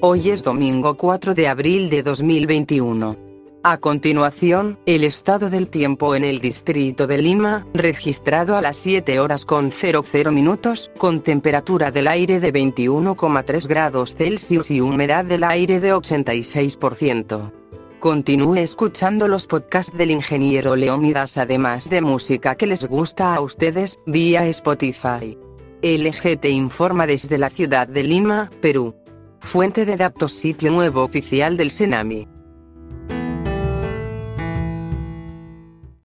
Hoy es domingo 4 de abril de 2021. A continuación, el estado del tiempo en el distrito de Lima, registrado a las 7 horas con 00 minutos, con temperatura del aire de 21,3 grados Celsius y humedad del aire de 86%. Continúe escuchando los podcasts del ingeniero Leónidas además de música que les gusta a ustedes, vía Spotify. LG te informa desde la ciudad de Lima, Perú. Fuente de datos sitio nuevo oficial del Senami.